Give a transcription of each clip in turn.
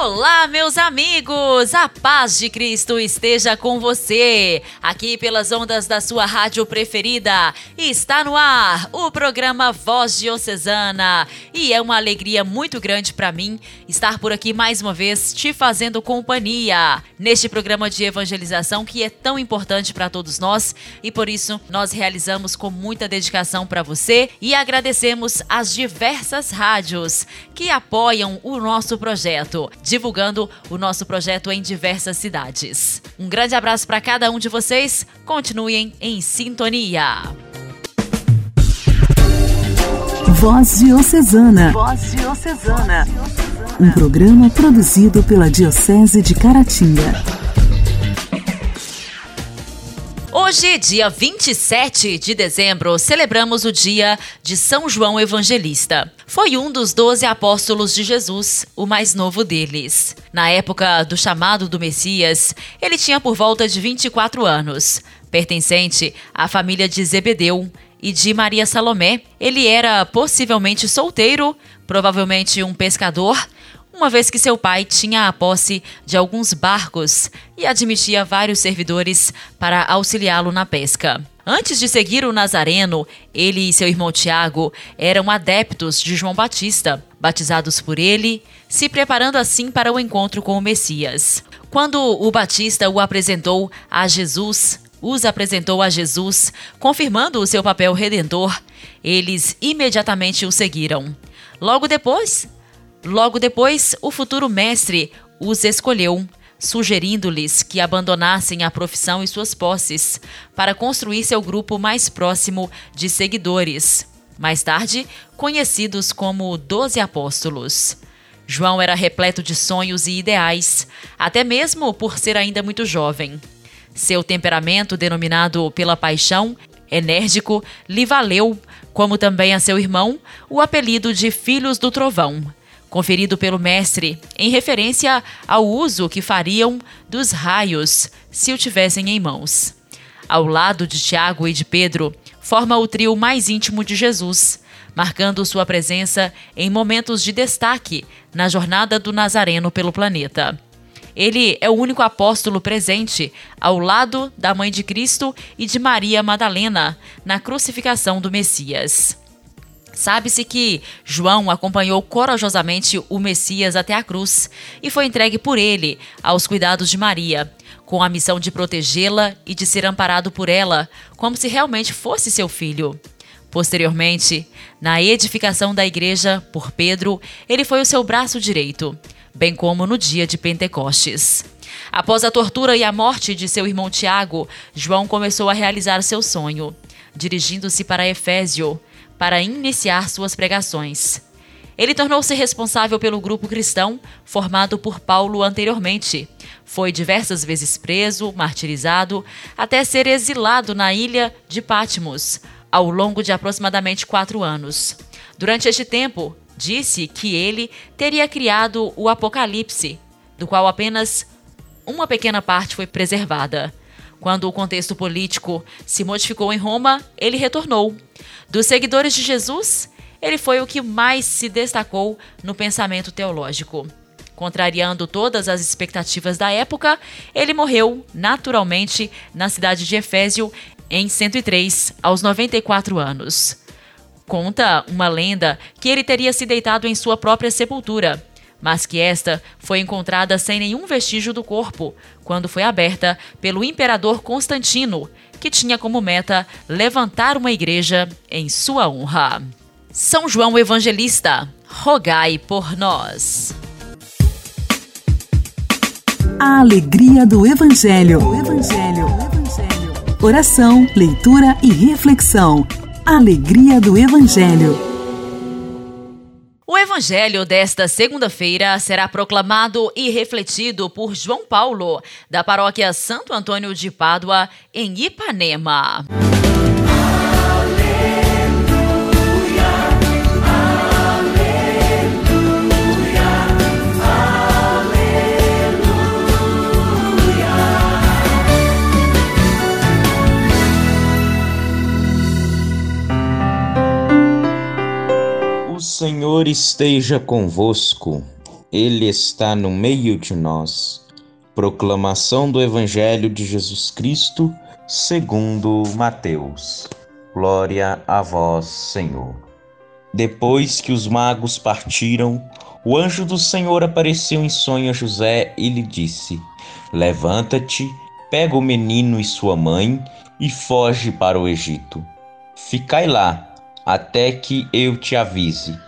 Olá, meus amigos! A paz de Cristo esteja com você. Aqui pelas ondas da sua rádio preferida, está no ar o programa Voz Diocesana. E é uma alegria muito grande para mim estar por aqui mais uma vez te fazendo companhia neste programa de evangelização que é tão importante para todos nós e por isso nós realizamos com muita dedicação para você e agradecemos as diversas rádios que apoiam o nosso projeto divulgando o nosso projeto em diversas cidades. Um grande abraço para cada um de vocês. Continuem em sintonia. Voz Diocesana. Voz Diocesana. Um programa produzido pela Diocese de Caratinga. Hoje, dia 27 de dezembro, celebramos o dia de São João Evangelista. Foi um dos doze apóstolos de Jesus, o mais novo deles. Na época do chamado do Messias, ele tinha por volta de 24 anos. Pertencente à família de Zebedeu e de Maria Salomé, ele era possivelmente solteiro, provavelmente um pescador uma vez que seu pai tinha a posse de alguns barcos e admitia vários servidores para auxiliá-lo na pesca. Antes de seguir o Nazareno, ele e seu irmão Tiago eram adeptos de João Batista, batizados por ele, se preparando assim para o encontro com o Messias. Quando o Batista o apresentou a Jesus, os apresentou a Jesus, confirmando o seu papel redentor, eles imediatamente o seguiram. Logo depois, Logo depois, o futuro mestre os escolheu, sugerindo-lhes que abandonassem a profissão e suas posses para construir seu grupo mais próximo de seguidores, mais tarde conhecidos como Doze Apóstolos. João era repleto de sonhos e ideais, até mesmo por ser ainda muito jovem. Seu temperamento, denominado pela paixão, enérgico, lhe valeu, como também a seu irmão, o apelido de Filhos do Trovão, conferido pelo mestre, em referência ao uso que fariam dos raios se o tivessem em mãos. Ao lado de Tiago e de Pedro, forma o trio mais íntimo de Jesus, marcando sua presença em momentos de destaque na jornada do Nazareno pelo planeta. Ele é o único apóstolo presente ao lado da Mãe de Cristo e de Maria Madalena na crucificação do Messias. Sabe-se que João acompanhou corajosamente o Messias até a cruz e foi entregue por ele aos cuidados de Maria, com a missão de protegê-la e de ser amparado por ela, como se realmente fosse seu filho. Posteriormente, na edificação da igreja por Pedro, ele foi o seu braço direito, bem como no dia de Pentecostes. Após a tortura e a morte de seu irmão Tiago, João começou a realizar seu sonho, dirigindo-se para Efésio, para iniciar suas pregações. Ele tornou-se responsável pelo grupo cristão formado por Paulo anteriormente. Foi diversas vezes preso, martirizado, até ser exilado na ilha de Patmos, ao longo de aproximadamente quatro anos. Durante este tempo, disse que ele teria criado o Apocalipse, do qual apenas uma pequena parte foi preservada. Quando o contexto político se modificou em Roma, ele retornou. Dos seguidores de Jesus, ele foi o que mais se destacou no pensamento teológico. Contrariando todas as expectativas da época, ele morreu naturalmente na cidade de Efésio em 103, aos 94 anos. Conta uma lenda que ele teria se deitado em sua própria sepultura, mas que esta foi encontrada sem nenhum vestígio do corpo, quando foi aberta pelo imperador Constantino, que tinha como meta levantar uma igreja em sua honra. São João Evangelista, rogai por nós. A alegria do Evangelho. O Evangelho. Oração, leitura e reflexão. Alegria do Evangelho. O evangelho desta segunda-feira será proclamado e refletido por João Paulo, da paróquia Santo Antônio de Pádua, em Ipanema. Senhor esteja convosco, Ele está no meio de nós. Proclamação do Evangelho de Jesus Cristo, segundo Mateus. Glória a vós, Senhor. Depois que os magos partiram, o anjo do Senhor apareceu em sonho a José e lhe disse: Levanta-te, pega o menino e sua mãe e foge para o Egito. Ficai lá, até que eu te avise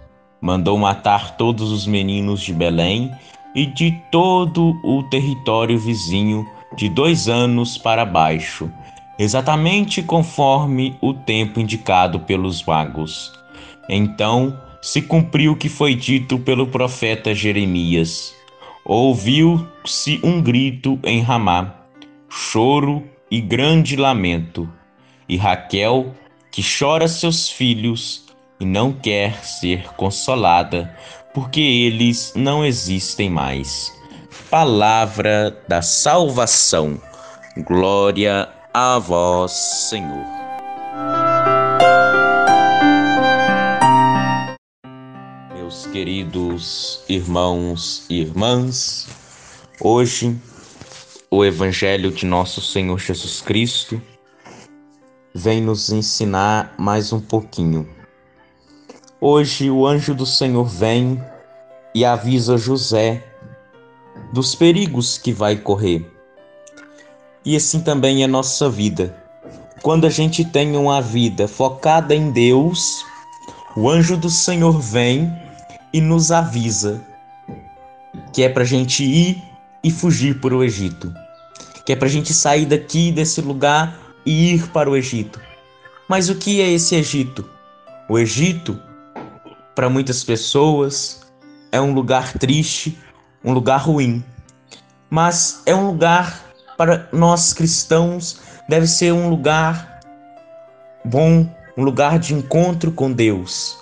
mandou matar todos os meninos de Belém e de todo o território vizinho de dois anos para baixo, exatamente conforme o tempo indicado pelos magos. Então se cumpriu o que foi dito pelo profeta Jeremias. Ouviu-se um grito em Ramá, choro e grande lamento, e Raquel, que chora seus filhos, e não quer ser consolada, porque eles não existem mais. Palavra da salvação. Glória a vós, Senhor. Meus queridos irmãos e irmãs, hoje o Evangelho de nosso Senhor Jesus Cristo vem nos ensinar mais um pouquinho Hoje o anjo do Senhor vem e avisa José dos perigos que vai correr. E assim também é nossa vida. Quando a gente tem uma vida focada em Deus, o anjo do Senhor vem e nos avisa que é para a gente ir e fugir para o Egito, que é para a gente sair daqui desse lugar e ir para o Egito. Mas o que é esse Egito? O Egito para muitas pessoas é um lugar triste, um lugar ruim. Mas é um lugar para nós cristãos, deve ser um lugar bom, um lugar de encontro com Deus.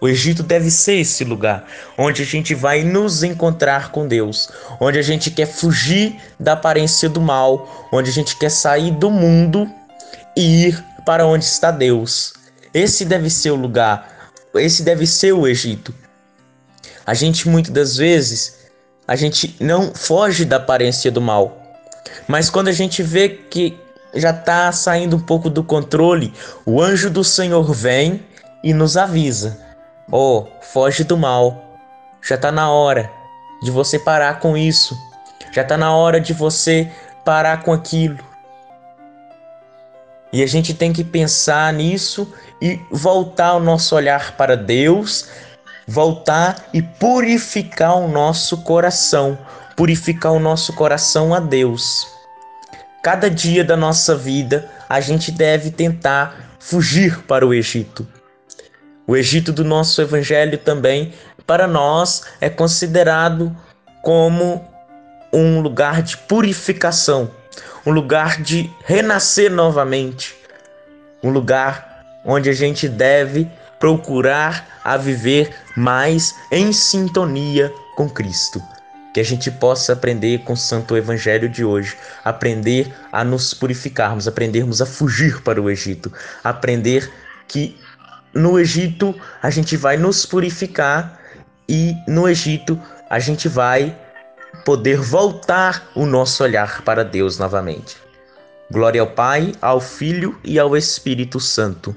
O Egito deve ser esse lugar onde a gente vai nos encontrar com Deus, onde a gente quer fugir da aparência do mal, onde a gente quer sair do mundo e ir para onde está Deus. Esse deve ser o lugar esse deve ser o Egito. A gente muitas das vezes a gente não foge da aparência do mal, mas quando a gente vê que já está saindo um pouco do controle, o anjo do Senhor vem e nos avisa: "Oh, foge do mal. Já está na hora de você parar com isso. Já está na hora de você parar com aquilo." E a gente tem que pensar nisso e voltar o nosso olhar para Deus, voltar e purificar o nosso coração, purificar o nosso coração a Deus. Cada dia da nossa vida, a gente deve tentar fugir para o Egito. O Egito do nosso evangelho também, para nós, é considerado como um lugar de purificação, um lugar de renascer novamente, um lugar onde a gente deve procurar a viver mais em sintonia com Cristo. Que a gente possa aprender com o Santo Evangelho de hoje, aprender a nos purificarmos, aprendermos a fugir para o Egito, aprender que no Egito a gente vai nos purificar e no Egito a gente vai poder voltar o nosso olhar para Deus novamente. Glória ao Pai, ao Filho e ao Espírito Santo,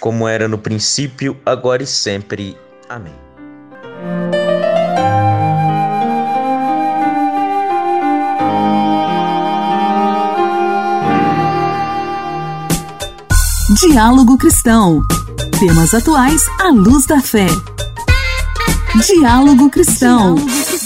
como era no princípio, agora e sempre. Amém. Diálogo Cristão. Temas atuais à luz da fé. Diálogo Cristão. Diálogo último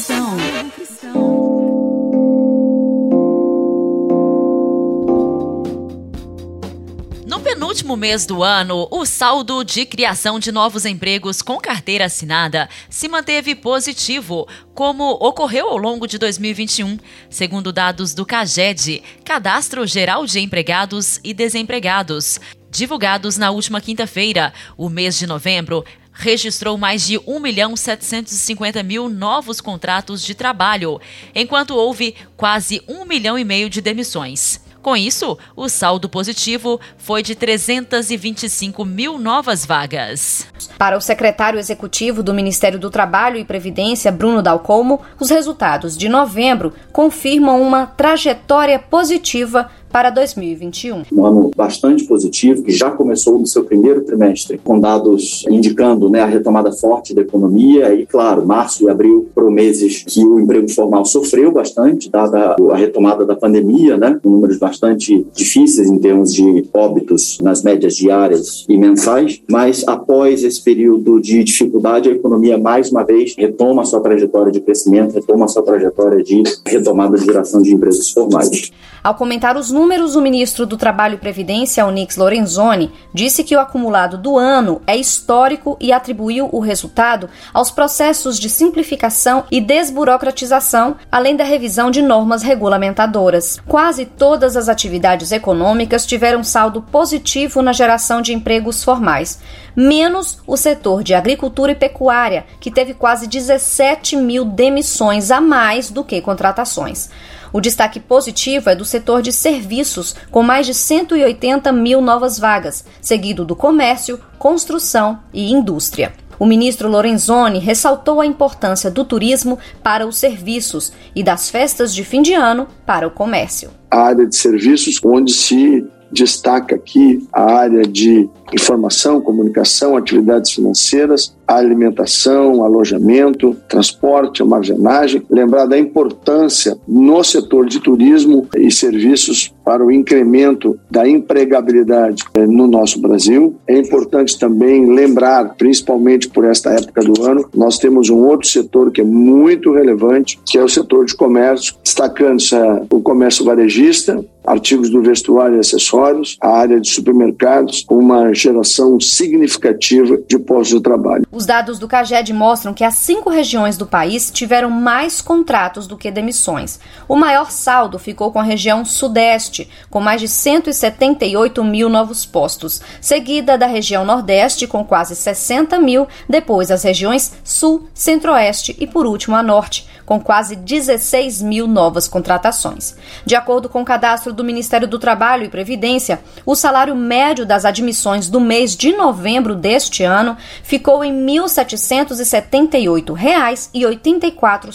mês do ano, o saldo de criação de novos empregos com carteira assinada se manteve positivo, como ocorreu ao longo de 2021, segundo dados do CAGED, Cadastro Geral de Empregados e Desempregados. Divulgados na última quinta-feira, o mês de novembro registrou mais de 1 milhão 750 mil novos contratos de trabalho, enquanto houve quase 1 milhão e meio de demissões. Com isso, o saldo positivo foi de 325 mil novas vagas. Para o secretário executivo do Ministério do Trabalho e Previdência, Bruno Dalcomo, os resultados de novembro confirmam uma trajetória positiva para 2021. Um ano bastante positivo, que já começou no seu primeiro trimestre, com dados indicando né, a retomada forte da economia. E, claro, março e abril foram meses que o emprego formal sofreu bastante, dada a retomada da pandemia, né, com números bastante difíceis em termos de óbitos nas médias diárias e mensais. Mas, após esse período de dificuldade, a economia, mais uma vez, retoma a sua trajetória de crescimento, retoma a sua trajetória de retomada de geração de empresas formais. Ao comentar os números, o ministro do Trabalho e Previdência, Onix Lorenzoni, disse que o acumulado do ano é histórico e atribuiu o resultado aos processos de simplificação e desburocratização, além da revisão de normas regulamentadoras. Quase todas as atividades econômicas tiveram saldo positivo na geração de empregos formais, menos o setor de agricultura e pecuária, que teve quase 17 mil demissões a mais do que contratações. O destaque positivo é do setor de serviços, com mais de 180 mil novas vagas, seguido do comércio, construção e indústria. O ministro Lorenzoni ressaltou a importância do turismo para os serviços e das festas de fim de ano para o comércio. A área de serviços, onde se destaca aqui a área de informação, comunicação, atividades financeiras, alimentação, alojamento, transporte, armazenagem. Lembrar da importância no setor de turismo e serviços para o incremento da empregabilidade eh, no nosso Brasil. É importante também lembrar, principalmente por esta época do ano, nós temos um outro setor que é muito relevante, que é o setor de comércio, destacando-se o comércio varejista, artigos do vestuário e acessórios, a área de supermercados, uma geração significativa de postos de trabalho. Os dados do CAGED mostram que as cinco regiões do país tiveram mais contratos do que demissões. O maior saldo ficou com a região Sudeste, com mais de 178 mil novos postos, seguida da região Nordeste, com quase 60 mil, depois as regiões Sul, Centro-Oeste e, por último, a Norte, com quase 16 mil novas contratações. De acordo com o cadastro do Ministério do Trabalho e Previdência, o salário médio das admissões do mês de novembro deste ano ficou em R$ 1.778,84, R$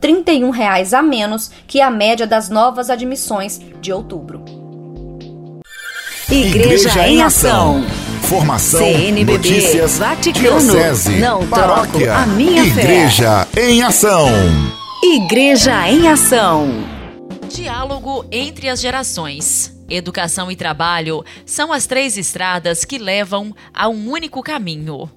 31 reais a menos que a média das novas admissões de outubro. Igreja, Igreja em Ação. Formação, CNBB, notícias, Vaticano, diocese, não paróquia, a minha Igreja fé. em Ação. Igreja em Ação. Diálogo entre as gerações. Educação e trabalho são as três estradas que levam a um único caminho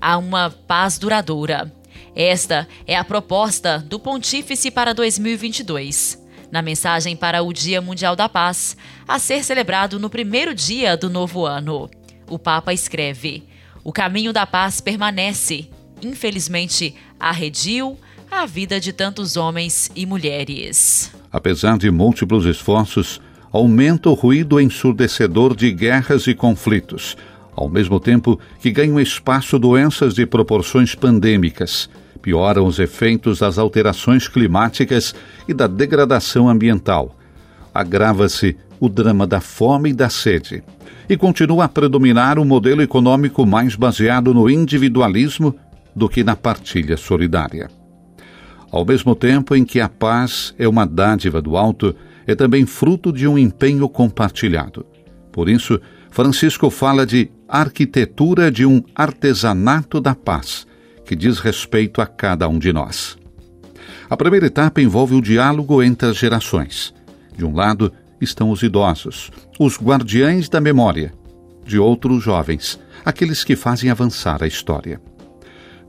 a uma paz duradoura. Esta é a proposta do Pontífice para 2022 na mensagem para o Dia Mundial da Paz, a ser celebrado no primeiro dia do novo ano. O Papa escreve: O caminho da paz permanece. Infelizmente, arrediu a vida de tantos homens e mulheres. Apesar de múltiplos esforços, aumenta o ruído ensurdecedor de guerras e conflitos, ao mesmo tempo que ganham espaço doenças de proporções pandêmicas pioram os efeitos das alterações climáticas e da degradação ambiental. Agrava-se o drama da fome e da sede. E continua a predominar um modelo econômico mais baseado no individualismo do que na partilha solidária. Ao mesmo tempo em que a paz é uma dádiva do alto, é também fruto de um empenho compartilhado. Por isso, Francisco fala de arquitetura de um artesanato da paz, que diz respeito a cada um de nós. A primeira etapa envolve o diálogo entre as gerações. De um lado estão os idosos, os guardiães da memória. De outro, os jovens, aqueles que fazem avançar a história.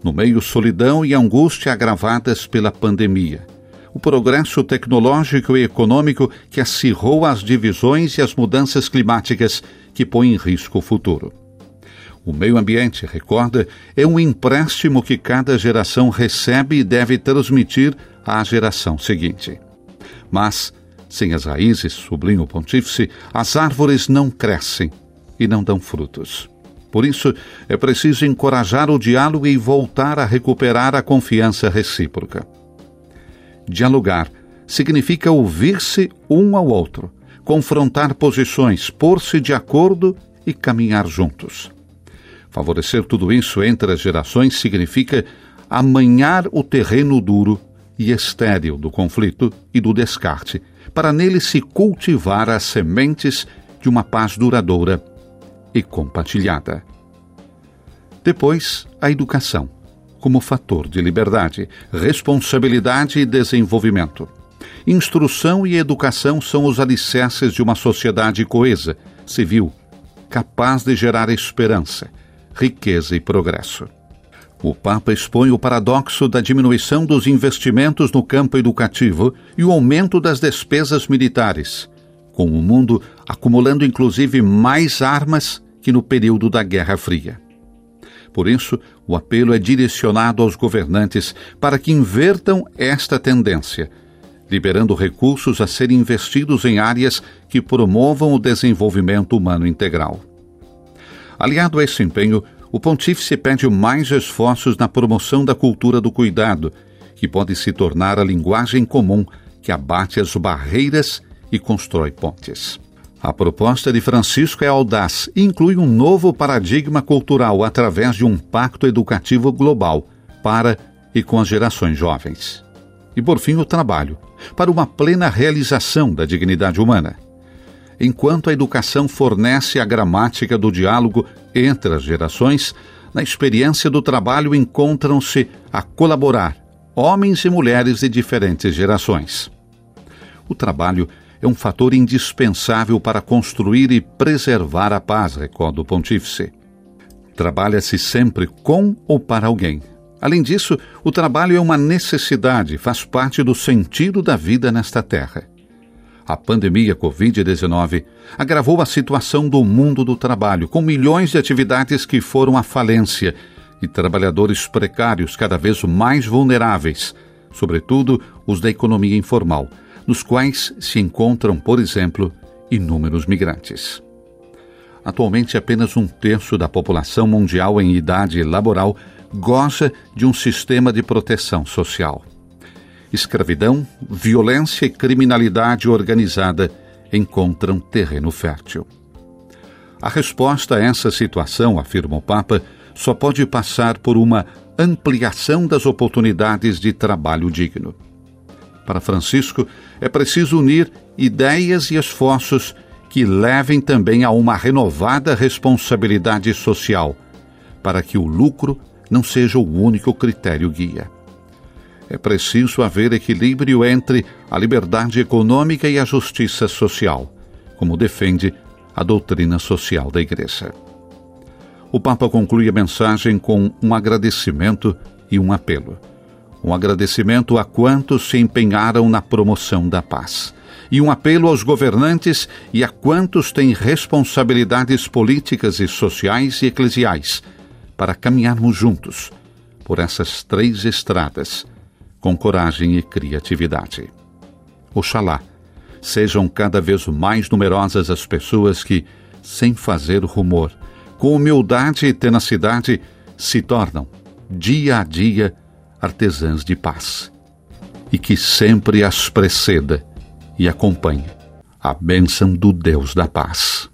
No meio, solidão e angústia agravadas pela pandemia. O progresso tecnológico e econômico que acirrou as divisões e as mudanças climáticas que põem em risco o futuro. O meio ambiente, recorda, é um empréstimo que cada geração recebe e deve transmitir à geração seguinte. Mas, sem as raízes, sublinha o pontífice, as árvores não crescem e não dão frutos. Por isso, é preciso encorajar o diálogo e voltar a recuperar a confiança recíproca. Dialogar significa ouvir-se um ao outro, confrontar posições, pôr-se de acordo e caminhar juntos. Favorecer tudo isso entre as gerações significa amanhar o terreno duro e estéril do conflito e do descarte, para nele se cultivar as sementes de uma paz duradoura e compartilhada. Depois, a educação, como fator de liberdade, responsabilidade e desenvolvimento. Instrução e educação são os alicerces de uma sociedade coesa, civil, capaz de gerar esperança, riqueza e progresso. O Papa expõe o paradoxo da diminuição dos investimentos no campo educativo e o aumento das despesas militares, com o mundo acumulando inclusive mais armas que no período da Guerra Fria. Por isso, o apelo é direcionado aos governantes para que invertam esta tendência, liberando recursos a serem investidos em áreas que promovam o desenvolvimento humano integral. Aliado a esse empenho, o pontífice pede mais esforços na promoção da cultura do cuidado, que pode se tornar a linguagem comum que abate as barreiras e constrói pontes. A proposta de Francisco é audaz e inclui um novo paradigma cultural através de um pacto educativo global para e com as gerações jovens. E, por fim, o trabalho, para uma plena realização da dignidade humana enquanto a educação fornece a gramática do diálogo entre as gerações, na experiência do trabalho encontram-se a colaborar homens e mulheres de diferentes gerações. O trabalho é um fator indispensável para construir e preservar a paz, recorda o pontífice. Trabalha-se sempre com ou para alguém. Além disso, o trabalho é uma necessidade, faz parte do sentido da vida nesta terra. A pandemia Covid-19 agravou a situação do mundo do trabalho, com milhões de atividades que foram à falência e trabalhadores precários cada vez mais vulneráveis, sobretudo os da economia informal, nos quais se encontram, por exemplo, inúmeros migrantes. Atualmente, apenas um terço da população mundial em idade laboral goza de um sistema de proteção social escravidão, violência e criminalidade organizada encontram terreno fértil. A resposta a essa situação, afirma o Papa, só pode passar por uma ampliação das oportunidades de trabalho digno. Para Francisco, é preciso unir ideias e esforços que levem também a uma renovada responsabilidade social, para que o lucro não seja o único critério guia é preciso haver equilíbrio entre a liberdade econômica e a justiça social, como defende a doutrina social da Igreja. O Papa conclui a mensagem com um agradecimento e um apelo. Um agradecimento a quantos se empenharam na promoção da paz, e um apelo aos governantes e a quantos têm responsabilidades políticas e sociais e eclesiais para caminharmos juntos por essas três estradas com coragem e criatividade. Oxalá sejam cada vez mais numerosas as pessoas que, sem fazer rumor, com humildade e tenacidade, se tornam, dia a dia, artesãs de paz. E que sempre as preceda e acompanhe a bênção do Deus da paz.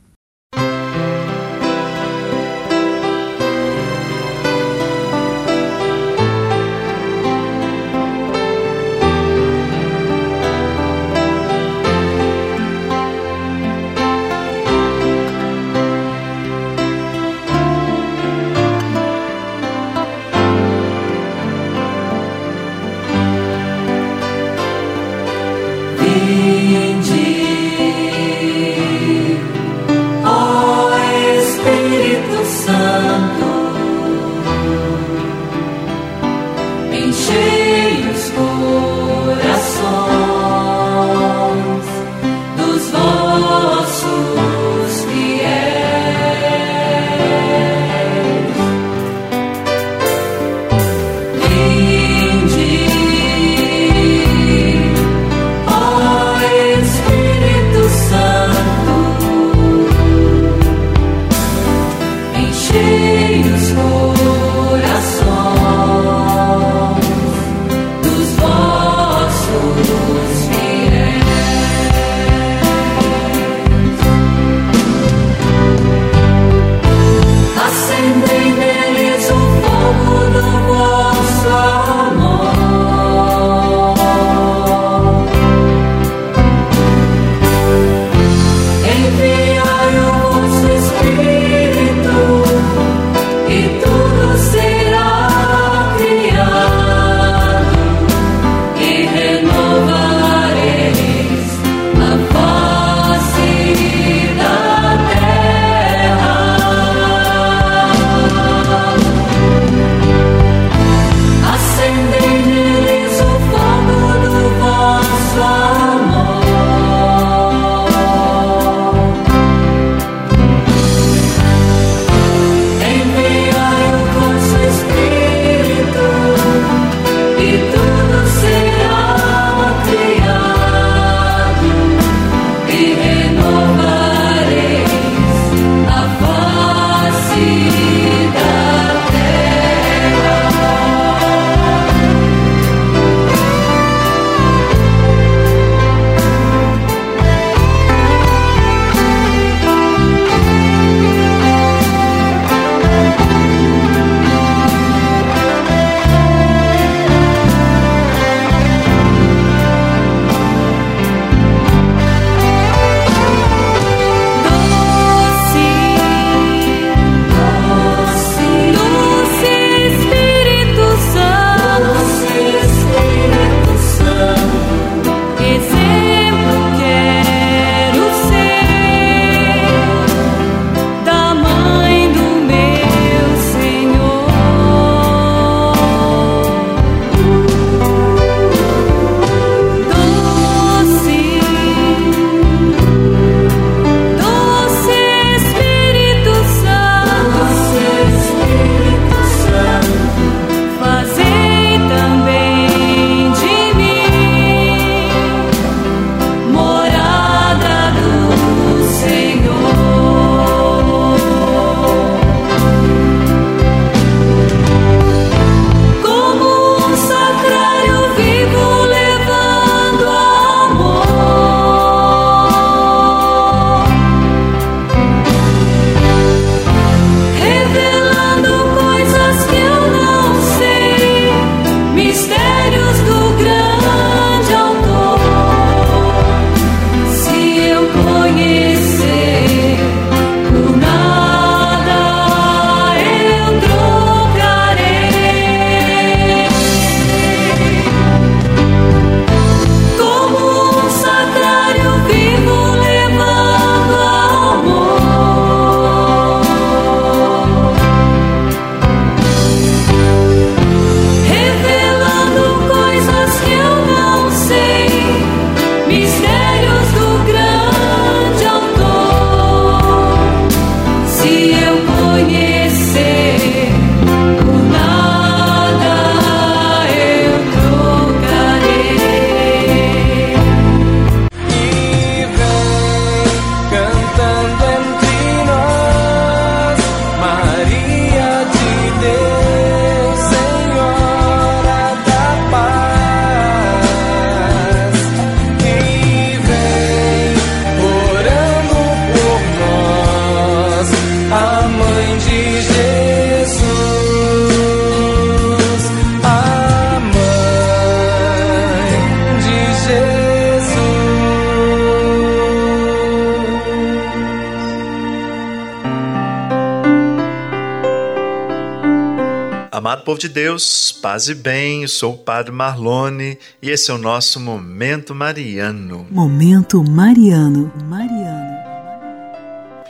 Povo de Deus, paz e bem, eu sou o Padre Marlone e esse é o nosso Momento Mariano. Momento Mariano. Mariano.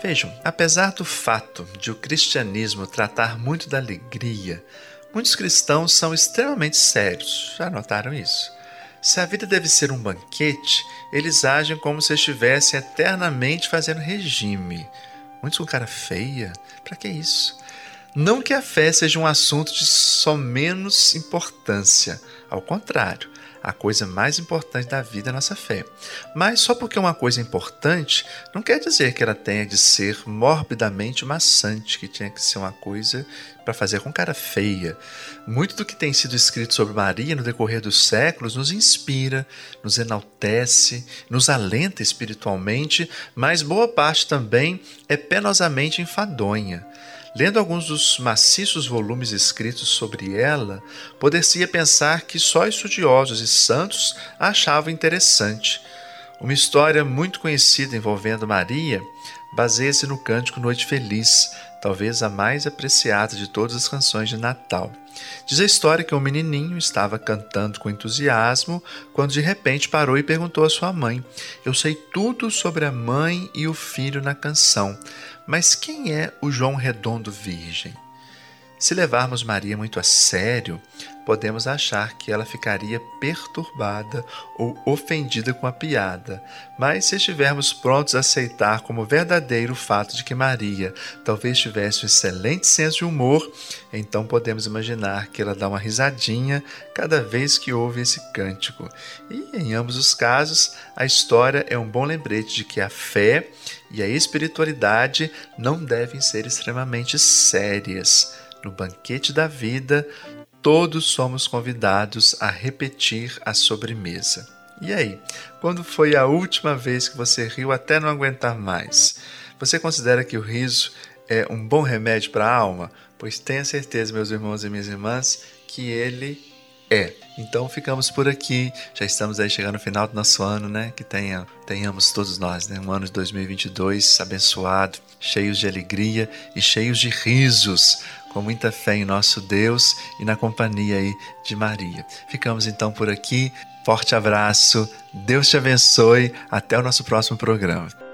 Vejam, apesar do fato de o cristianismo tratar muito da alegria, muitos cristãos são extremamente sérios. Já notaram isso? Se a vida deve ser um banquete, eles agem como se estivessem eternamente fazendo regime. Muitos com cara feia? Para que isso? Não que a fé seja um assunto de só menos importância, ao contrário, a coisa mais importante da vida é a nossa fé. Mas só porque uma coisa é importante, não quer dizer que ela tenha de ser morbidamente maçante, que tenha que ser uma coisa para fazer com cara feia. Muito do que tem sido escrito sobre Maria no decorrer dos séculos nos inspira, nos enaltece, nos alenta espiritualmente, mas boa parte também é penosamente enfadonha. Lendo alguns dos maciços volumes escritos sobre ela, poder-se pensar que só estudiosos e santos a achavam interessante. Uma história muito conhecida envolvendo Maria baseia-se no cântico Noite Feliz, talvez a mais apreciada de todas as canções de Natal. Diz a história que um menininho estava cantando com entusiasmo quando de repente parou e perguntou à sua mãe: Eu sei tudo sobre a mãe e o filho na canção, mas quem é o João Redondo Virgem? Se levarmos Maria muito a sério, podemos achar que ela ficaria perturbada ou ofendida com a piada, mas se estivermos prontos a aceitar como verdadeiro o fato de que Maria talvez tivesse um excelente senso de humor, então podemos imaginar que ela dá uma risadinha cada vez que ouve esse cântico. E em ambos os casos, a história é um bom lembrete de que a fé e a espiritualidade não devem ser extremamente sérias. No banquete da vida, todos somos convidados a repetir a sobremesa. E aí, quando foi a última vez que você riu até não aguentar mais? Você considera que o riso é um bom remédio para a alma? Pois tenha certeza, meus irmãos e minhas irmãs, que ele é. Então ficamos por aqui. Já estamos aí chegando no final do nosso ano, né? Que tenha, tenhamos todos nós, né? Um ano de 2022 abençoado, cheios de alegria e cheios de risos com muita fé em nosso Deus e na companhia aí de Maria. Ficamos então por aqui. Forte abraço, Deus te abençoe. Até o nosso próximo programa.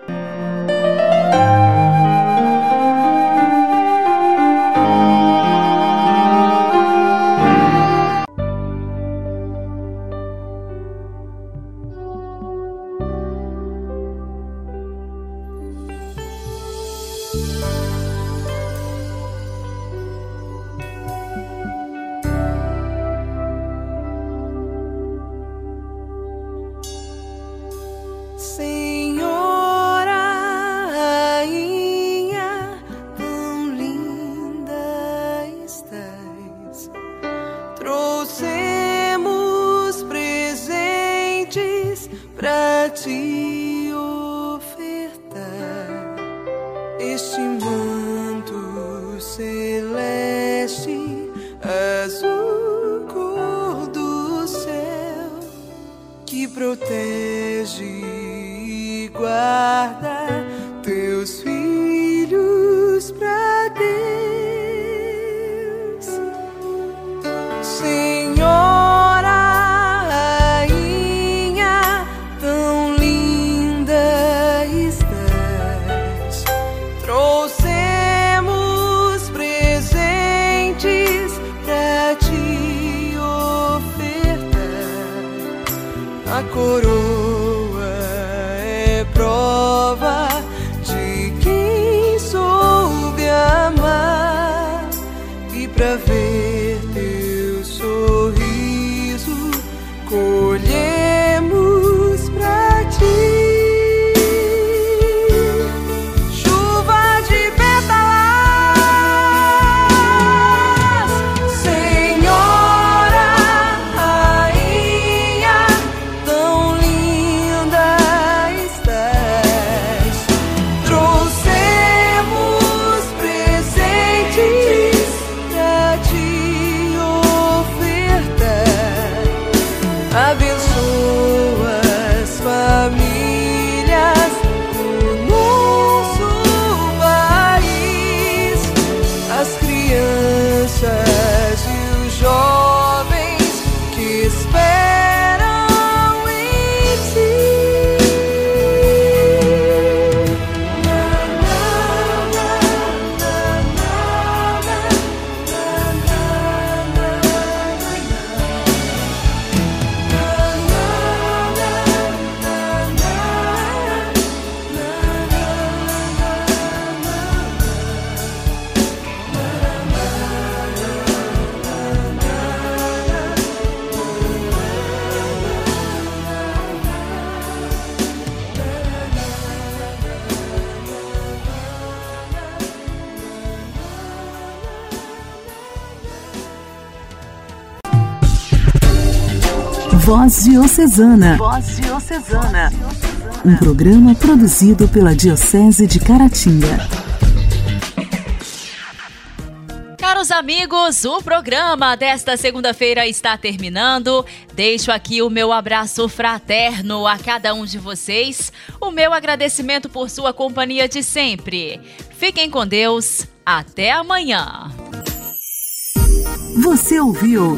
Voz Diocesana. Voz Diocesana. Um programa produzido pela Diocese de Caratinga. Caros amigos, o programa desta segunda-feira está terminando. Deixo aqui o meu abraço fraterno a cada um de vocês, o meu agradecimento por sua companhia de sempre. Fiquem com Deus, até amanhã. Você ouviu